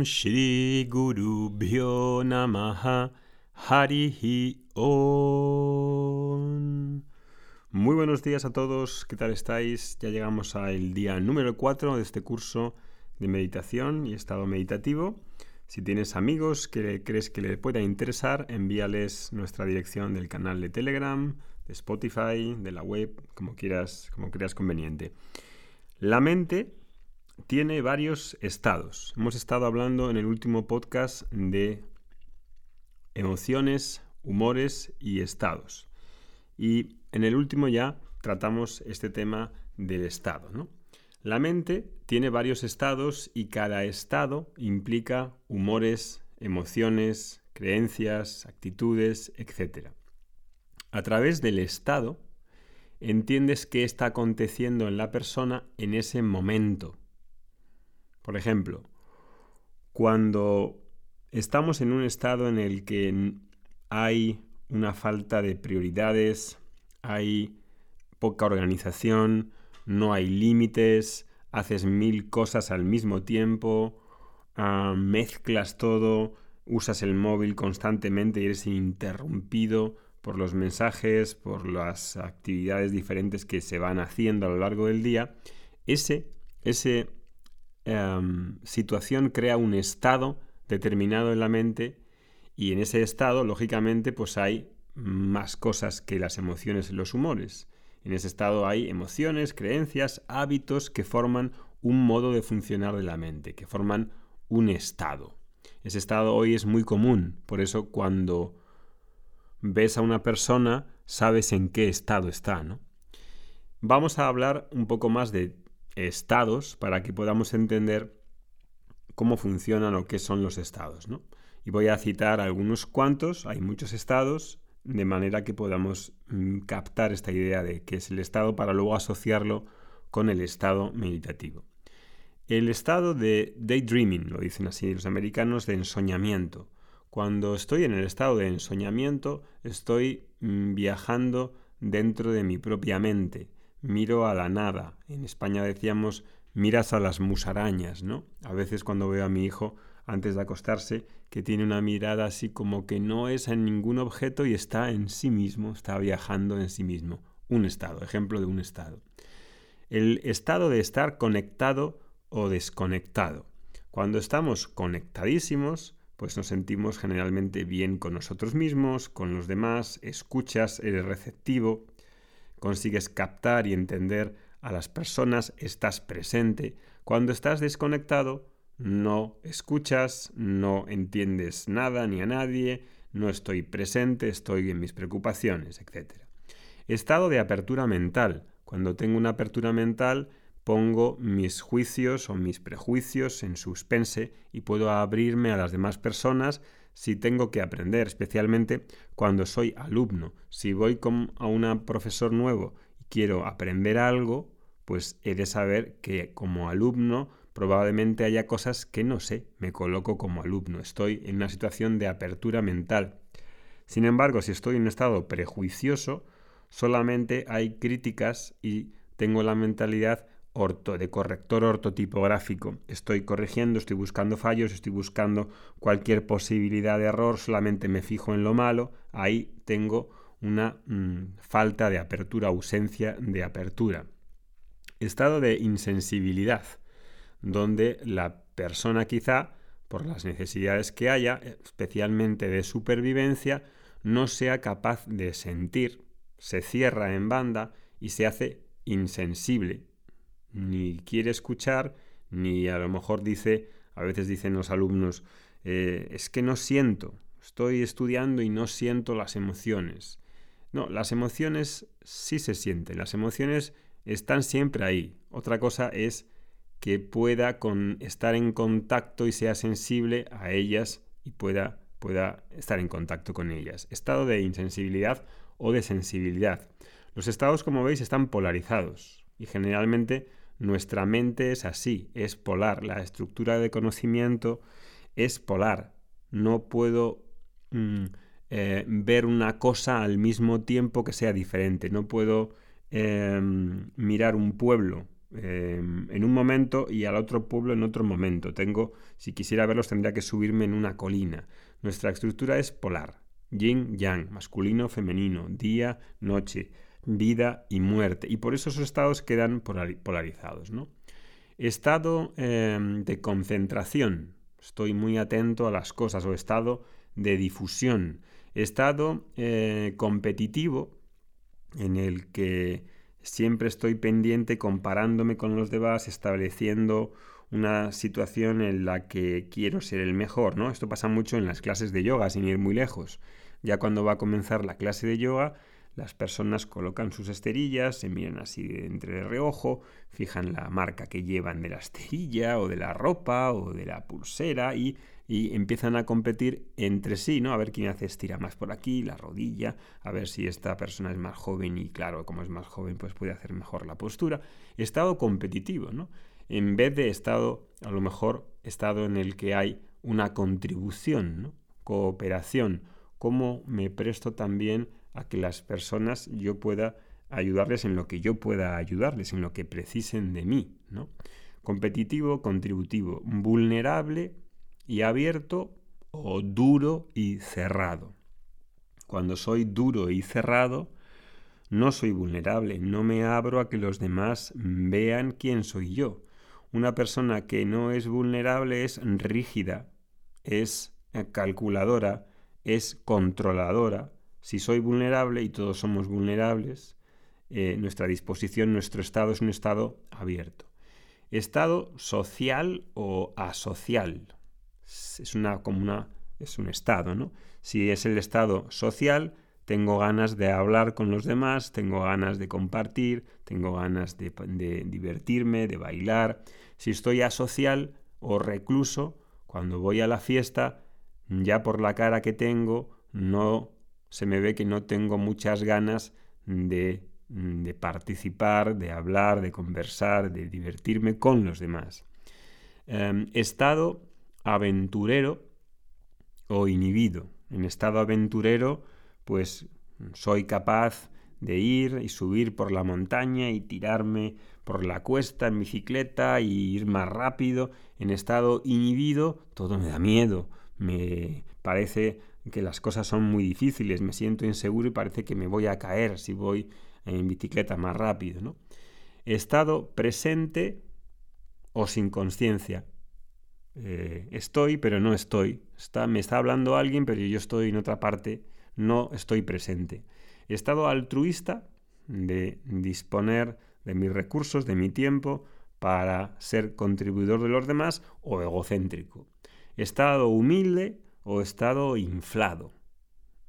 Shri Guru Bhyo Namaha Harihi Om. Muy buenos días a todos, ¿qué tal estáis? Ya llegamos al día número 4 de este curso de meditación y estado meditativo. Si tienes amigos que crees que les pueda interesar, envíales nuestra dirección del canal de Telegram, de Spotify, de la web, como quieras, como creas conveniente. La mente tiene varios estados. Hemos estado hablando en el último podcast de emociones, humores y estados. Y en el último ya tratamos este tema del estado. La mente tiene varios estados y cada estado implica humores, emociones, creencias, actitudes, etc. A través del estado entiendes qué está aconteciendo en la persona en ese momento por ejemplo, cuando estamos en un estado en el que hay una falta de prioridades, hay poca organización, no hay límites, haces mil cosas al mismo tiempo, ah, mezclas todo, usas el móvil constantemente y eres interrumpido por los mensajes, por las actividades diferentes que se van haciendo a lo largo del día, ese, ese Em, situación crea un estado determinado en la mente y en ese estado, lógicamente, pues hay más cosas que las emociones y los humores. En ese estado hay emociones, creencias, hábitos que forman un modo de funcionar de la mente, que forman un estado. Ese estado hoy es muy común, por eso cuando ves a una persona sabes en qué estado está, ¿no? Vamos a hablar un poco más de estados para que podamos entender cómo funcionan o qué son los estados. ¿no? Y voy a citar algunos cuantos, hay muchos estados, de manera que podamos mm, captar esta idea de qué es el estado para luego asociarlo con el estado meditativo. El estado de daydreaming, lo dicen así los americanos, de ensoñamiento. Cuando estoy en el estado de ensoñamiento, estoy mm, viajando dentro de mi propia mente miro a la nada. En España decíamos miras a las musarañas, ¿no? A veces cuando veo a mi hijo antes de acostarse que tiene una mirada así como que no es en ningún objeto y está en sí mismo, está viajando en sí mismo. Un estado, ejemplo de un estado. El estado de estar conectado o desconectado. Cuando estamos conectadísimos, pues nos sentimos generalmente bien con nosotros mismos, con los demás, escuchas, eres receptivo, consigues captar y entender a las personas, estás presente. Cuando estás desconectado, no escuchas, no entiendes nada ni a nadie, no estoy presente, estoy en mis preocupaciones, etc. Estado de apertura mental. Cuando tengo una apertura mental, pongo mis juicios o mis prejuicios en suspense y puedo abrirme a las demás personas si tengo que aprender, especialmente cuando soy alumno. Si voy con, a un profesor nuevo y quiero aprender algo, pues he de saber que como alumno probablemente haya cosas que no sé, me coloco como alumno, estoy en una situación de apertura mental. Sin embargo, si estoy en un estado prejuicioso, solamente hay críticas y tengo la mentalidad orto, de corrector ortotipográfico. Estoy corrigiendo, estoy buscando fallos, estoy buscando cualquier posibilidad de error, solamente me fijo en lo malo, ahí tengo una mm, falta de apertura, ausencia de apertura. Estado de insensibilidad, donde la persona quizá, por las necesidades que haya, especialmente de supervivencia, no sea capaz de sentir, se cierra en banda y se hace insensible, ni quiere escuchar, ni a lo mejor dice, a veces dicen los alumnos, eh, es que no siento, estoy estudiando y no siento las emociones. No, las emociones sí se sienten, las emociones están siempre ahí. Otra cosa es que pueda con, estar en contacto y sea sensible a ellas y pueda pueda estar en contacto con ellas. Estado de insensibilidad o de sensibilidad. Los estados, como veis, están polarizados y generalmente nuestra mente es así, es polar. La estructura de conocimiento es polar. No puedo mm, eh, ver una cosa al mismo tiempo que sea diferente. No puedo em, mirar un pueblo em, en un momento y al otro pueblo en otro momento. Tengo, si quisiera verlos, tendría que subirme en una colina. Nuestra estructura es polar. Yin, yang, masculino, femenino, día, noche, vida y muerte. Y por eso esos estados quedan polarizados. ¿no? Estado em, de concentración. Estoy muy atento a las cosas. O estado de difusión. Estado eh, competitivo en el que siempre estoy pendiente comparándome con los demás, estableciendo una situación en la que quiero ser el mejor, ¿no? Esto pasa mucho en las clases de yoga, sin ir muy lejos. Ya cuando va a comenzar la clase de yoga, las personas colocan sus esterillas, se miran así de entre reojo, fijan la marca que llevan de la esterilla o de la ropa o de la pulsera y, y, empiezan a competir entre sí, ¿no? A ver quién hace estira más por aquí, la rodilla, a ver si esta persona es más joven y claro, como es más joven pues puede hacer mejor la postura. Estado competitivo, ¿no? en vez de estado, a lo mejor, estado en el que hay una contribución, cooperación, cómo me presto también a que las personas yo pueda ayudarles en lo que yo pueda ayudarles, en lo que precisen de mí, ¿no? Competitivo, contributivo, vulnerable y abierto o duro y cerrado. Cuando soy duro y cerrado, no soy vulnerable, no me abro a que los demás vean quién soy yo. Una persona que no es vulnerable es rígida, es calculadora, es controladora. Si soy vulnerable, y todos somos vulnerables, eh, nuestra disposición, nuestro estado es un estado abierto. Estado social o asocial. Es una como una, es un estado, ¿no? Si es el estado social, tengo ganas de hablar con los demás, tengo ganas de compartir, tengo ganas de, divertirme, de bailar. Si estoy asocial o recluso, cuando voy a la fiesta, ya por la cara que tengo, no se me ve que no tengo muchas ganas de, de participar, de hablar, de conversar, de divertirme con los demás. Em, estado aventurero o inhibido. En estado aventurero pues soy capaz de ir y subir por la montaña y tirarme por la cuesta en bicicleta y ir más rápido. En estado inhibido todo me da miedo, me parece que las cosas son muy difíciles, me siento inseguro y parece que me voy a caer si voy en bicicleta más rápido. ¿no? Estado presente o sin conciencia. Eh, estoy, pero no estoy. Está, me está hablando alguien, pero yo estoy en otra parte no estoy presente. Estado altruista de disponer de mis recursos, de mi tiempo, para ser contribuidor de los demás o egocéntrico. Estado humilde o estado inflado,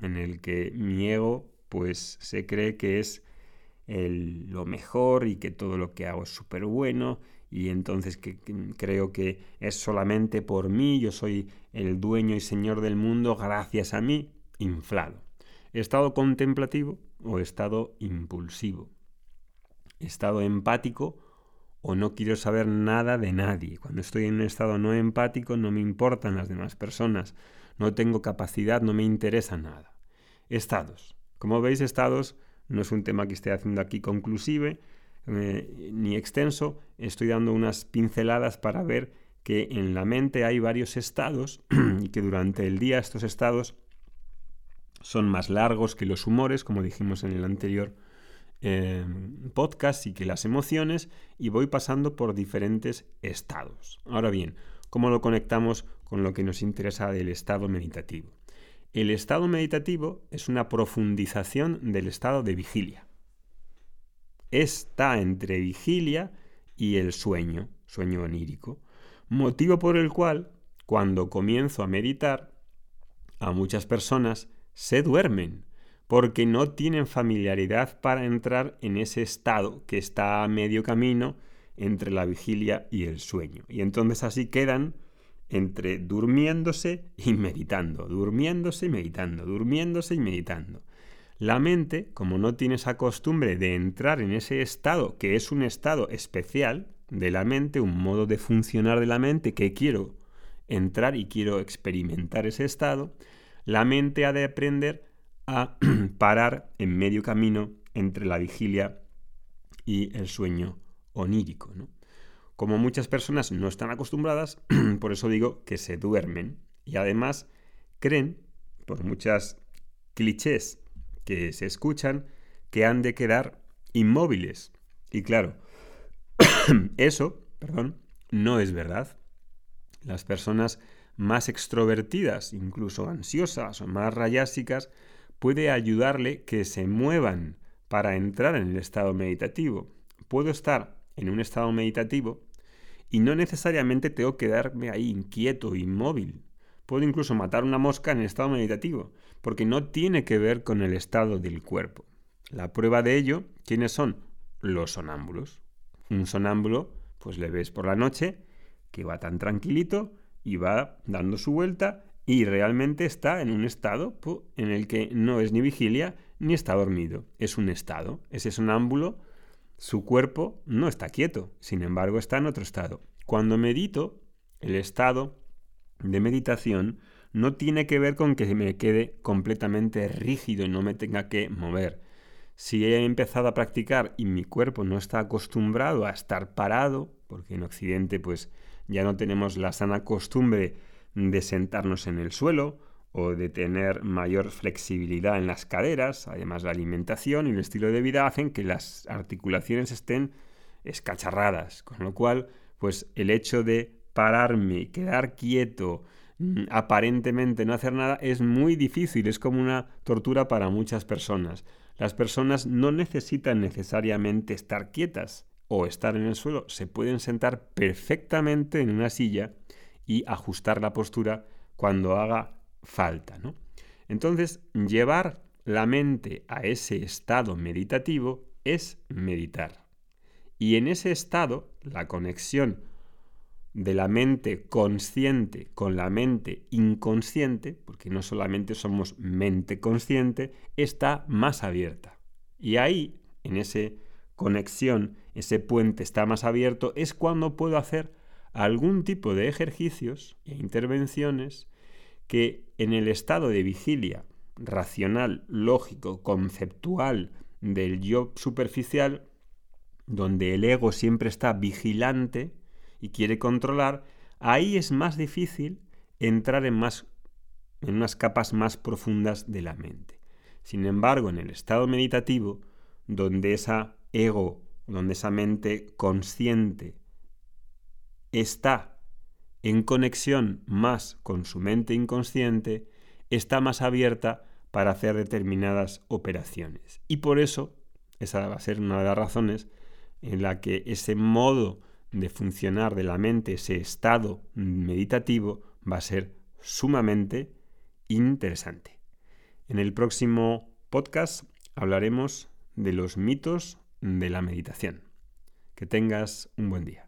en el que mi ego pues se cree que es lo mejor y que todo lo que hago es súper bueno y entonces que, creo que es solamente por mí, yo soy el dueño y señor del mundo gracias a mí inflado. Estado contemplativo o estado impulsivo. Estado empático o no quiero saber nada de nadie. Cuando estoy en un estado no empático no me importan las demás personas. No tengo capacidad, no me interesa nada. Estados. Como veis, estados no es un tema que esté haciendo aquí conclusive eh, ni extenso. Estoy dando unas pinceladas para ver que en la mente hay varios estados y que durante el día estos estados son más largos que los humores, como dijimos en el anterior eh, podcast, y que las emociones, y voy pasando por diferentes estados. Ahora bien, ¿cómo lo conectamos con lo que nos interesa del estado meditativo? El estado meditativo es una profundización del estado de vigilia. Está entre vigilia y el sueño, sueño onírico, motivo por el cual, cuando comienzo a meditar, a muchas personas se duermen porque no tienen familiaridad para entrar en ese estado que está a medio camino entre la vigilia y el sueño. Y entonces así quedan entre durmiéndose y meditando, durmiéndose y meditando, durmiéndose y meditando. La mente, como no tiene esa costumbre de entrar en ese estado, que es un estado especial de la mente, un modo de funcionar de la mente que quiero entrar y quiero experimentar ese estado, la mente ha de aprender a parar en medio camino entre la vigilia y el sueño onírico. Como muchas personas no están acostumbradas, por eso digo que se duermen y además creen, por muchas clichés que se escuchan, que han de quedar inmóviles. Y claro, eso, perdón, no es verdad. Las personas más extrovertidas, incluso ansiosas o más rayásicas, puede ayudarle que se muevan para entrar en el estado meditativo. Puedo estar en un estado meditativo y no necesariamente tengo que quedarme ahí inquieto, inmóvil. Puedo incluso matar una mosca en estado meditativo, porque no tiene que ver con el estado del cuerpo. La prueba de ello, ¿quiénes son? Los sonámbulos. Un sonámbulo, pues le ves por la noche que va tan tranquilito y va dando su vuelta y realmente está en un estado en el que no es ni vigilia ni está dormido. Es un estado. Ese sonámbulo, su cuerpo no está quieto, sin embargo está en otro estado. Cuando medito, el estado de meditación no tiene que ver con que me quede completamente rígido y no me tenga que mover. Si he empezado a practicar y mi cuerpo no está acostumbrado a estar parado, porque en Occidente pues ya no tenemos la sana costumbre de sentarnos en el suelo o de tener mayor flexibilidad en las caderas, además la alimentación y el estilo de vida hacen que las articulaciones estén escacharradas, con lo cual pues el hecho de pararme, quedar quieto, mm, aparentemente no hacer nada es muy difícil, es como una tortura para muchas personas. Las personas no necesitan necesariamente estar quietas, o estar en el suelo, se pueden sentar perfectamente en una silla y ajustar la postura cuando haga falta. ¿no? Entonces, llevar la mente a ese estado meditativo es meditar. Y en ese estado, la conexión de la mente consciente con la mente inconsciente, porque no solamente somos mente consciente, está más abierta. Y ahí, en esa conexión ese puente está más abierto, es cuando puedo hacer algún tipo de ejercicios e intervenciones que en el estado de vigilia racional, lógico, conceptual del yo superficial, donde el ego siempre está vigilante y quiere controlar, ahí es más difícil entrar en, más, en unas capas más profundas de la mente. Sin embargo, en el estado meditativo, donde esa ego donde esa mente consciente está en conexión más con su mente inconsciente, está más abierta para hacer determinadas operaciones. Y por eso, esa va a ser una de las razones en la que ese modo de funcionar de la mente, ese estado meditativo, va a ser sumamente interesante. En el próximo podcast hablaremos de los mitos de la meditación. Que tengas un buen día.